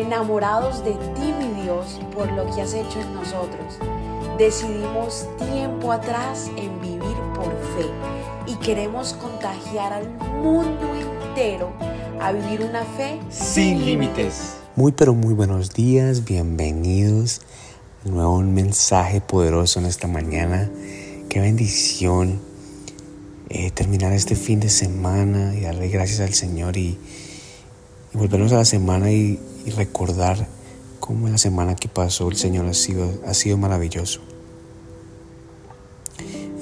enamorados de ti, mi Dios, por lo que has hecho en nosotros. Decidimos tiempo atrás en vivir por fe y queremos contagiar al mundo entero a vivir una fe sin límites. Muy pero muy buenos días, bienvenidos. De nuevo un mensaje poderoso en esta mañana. Qué bendición eh, terminar este fin de semana y darle gracias al Señor y, volvernos a la semana y, y recordar cómo la semana que pasó el Señor ha sido, ha sido maravilloso.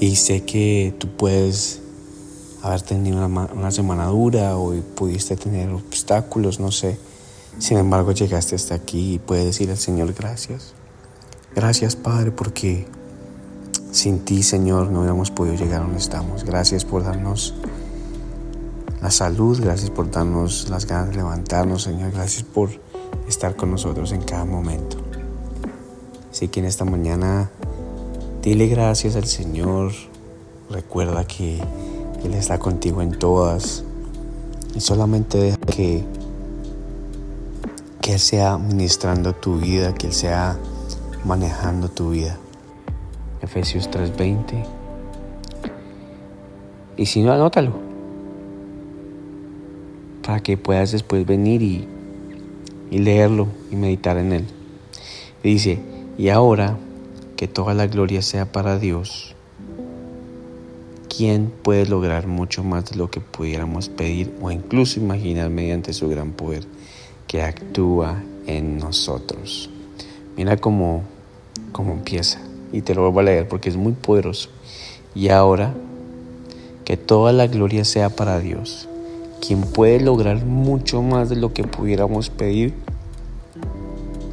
Y sé que tú puedes haber tenido una, semana dura o pudiste tener obstáculos, no sé. Sin embargo, llegaste hasta aquí y puedes decir al Señor gracias. Gracias, Padre, porque sin ti, Señor, no hubiéramos podido llegar a donde estamos. Gracias por darnos la salud, gracias por darnos las ganas de levantarnos, Señor. Gracias por estar con nosotros en cada momento. Así que en esta mañana Dile gracias al Señor. Recuerda que Él está contigo en todas. Y solamente deja que, que Él sea ministrando tu vida, que Él sea manejando tu vida. Efesios 3:20. Y si no, anótalo. Para que puedas después venir y, y leerlo y meditar en él. dice, y ahora que toda la gloria sea para Dios, ¿quién puede lograr mucho más de lo que pudiéramos pedir o incluso imaginar mediante su gran poder que actúa en nosotros? Mira cómo, cómo empieza y te lo vuelvo a leer porque es muy poderoso. Y ahora, que toda la gloria sea para Dios, quien puede lograr mucho más de lo que pudiéramos pedir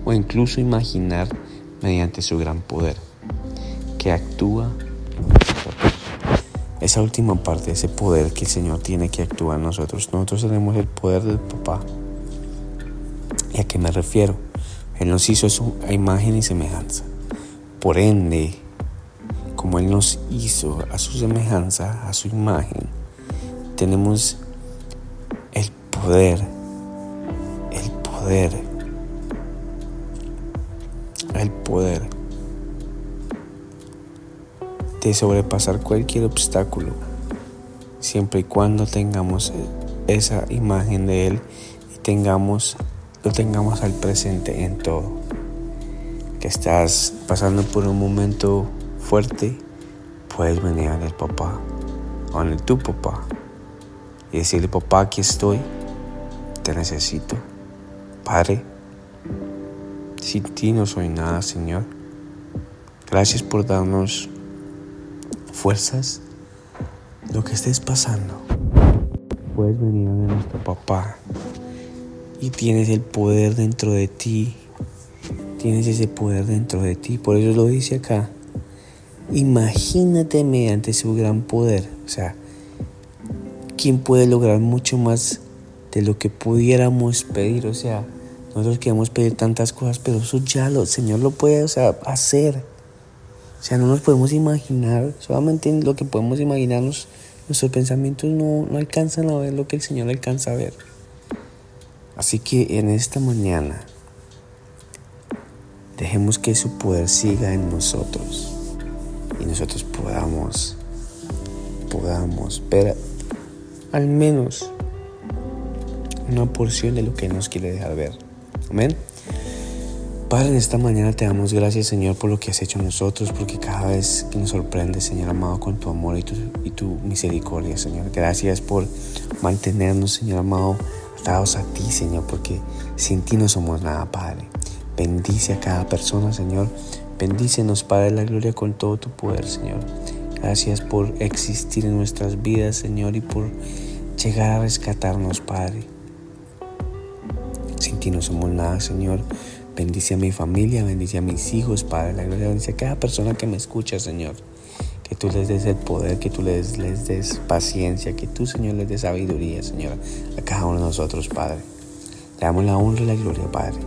o incluso imaginar mediante su gran poder, que actúa en nosotros. Esa última parte, ese poder que el Señor tiene que actúa en nosotros. Nosotros tenemos el poder del papá. ¿Y a qué me refiero? Él nos hizo a imagen y semejanza. Por ende, como Él nos hizo a su semejanza, a su imagen, tenemos poder, el poder el poder de sobrepasar cualquier obstáculo, siempre y cuando tengamos esa imagen de Él y tengamos, lo tengamos al presente en todo. Que estás pasando por un momento fuerte, puedes venir a el papá, el tu papá, y decirle, papá, aquí estoy, te necesito. Padre, sin ti no soy nada, Señor. Gracias por darnos fuerzas. Lo que estés pasando. Puedes venir a nuestro papá. Y tienes el poder dentro de ti. Tienes ese poder dentro de ti. Por eso lo dice acá. Imagínate mediante su gran poder. O sea, ¿quién puede lograr mucho más de lo que pudiéramos pedir? O sea, nosotros queremos pedir tantas cosas, pero eso ya lo, el Señor lo puede hacer. O sea, no nos podemos imaginar, solamente en lo que podemos imaginarnos, nuestros pensamientos no, no alcanzan a ver lo que el Señor alcanza a ver. Así que en esta mañana, dejemos que su poder siga en nosotros y nosotros podamos, podamos ver al menos una porción de lo que nos quiere dejar ver. Amén. Padre, en esta mañana te damos gracias, Señor, por lo que has hecho en nosotros, porque cada vez que nos sorprende, Señor amado, con tu amor y tu, y tu misericordia, Señor. Gracias por mantenernos, Señor amado, atados a ti, Señor, porque sin ti no somos nada, Padre. Bendice a cada persona, Señor. Bendícenos, Padre la gloria, con todo tu poder, Señor. Gracias por existir en nuestras vidas, Señor, y por llegar a rescatarnos, Padre. Sin ti no somos nada, Señor. Bendice a mi familia, bendice a mis hijos, Padre. La gloria bendice a cada persona que me escucha, Señor. Que tú les des el poder, que tú les, les des paciencia, que tú, Señor, les des sabiduría, Señor, a cada uno de nosotros, Padre. Te damos la honra y la gloria, Padre.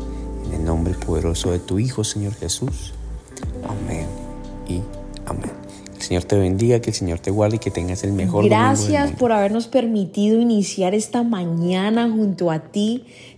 En el nombre poderoso de tu Hijo, Señor Jesús. Amén y amén. Señor te bendiga, que el Señor te guarde y que tengas el mejor Gracias por habernos permitido iniciar esta mañana junto a ti.